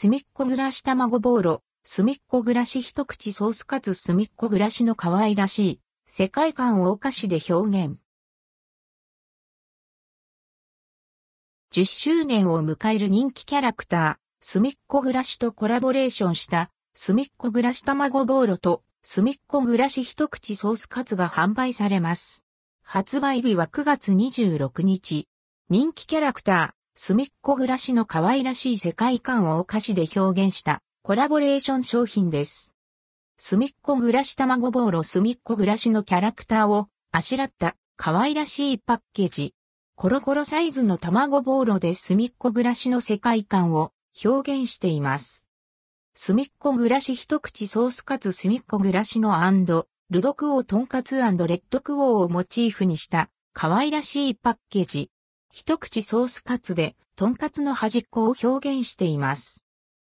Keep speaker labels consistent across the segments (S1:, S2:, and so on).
S1: すみっこ暮らし卵ボーロ、すみっこ暮らし一口ソースカツすみっこ暮らしの可愛らしい世界観をお菓子で表現。10周年を迎える人気キャラクター、すみっこ暮らしとコラボレーションした、すみっこ暮らし卵ボーロと、すみっこ暮らし一口ソースカツが販売されます。発売日は9月26日。人気キャラクターー、すみっこ暮らしの可愛らしい世界観をお菓子で表現したコラボレーション商品です。すみっこ暮らし卵ボーロすみっこ暮らしのキャラクターをあしらった可愛らしいパッケージ。コロコロサイズの卵ボーロですみっこ暮らしの世界観を表現しています。すみっこ暮らし一口ソースカツすみっこ暮らしのルドクオートンカツレッドクオーをモチーフにした可愛らしいパッケージ。一口ソースカツで、トンカツの端っこを表現しています。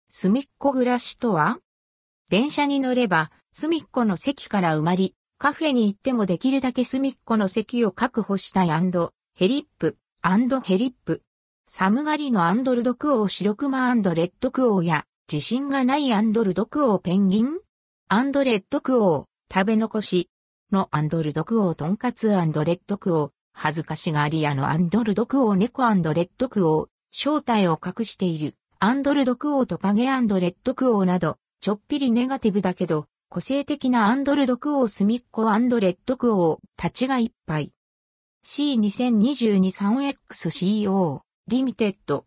S1: すみっコぐらしとは電車に乗れば、隅っこの席から埋まり、カフェに行ってもできるだけ隅っこの席を確保したいヘリップ、ヘリップ。寒がりのアンドルドクオー白熊レッドクオーや、自信がないアンドルドクオーペンギンアンドレッドクオー食べ残しのアンドルドクオートンカツレッドクオー、恥ずかしがり屋のアンドルドクオー猫レッドクオー、正体を隠しているアンドルドクオートカゲレッドクオーなど、ちょっぴりネガティブだけど、個性的なアンドルドクオー隅っこアンドレッドクオーたちがいっぱい。C2022-3XCO リミテッド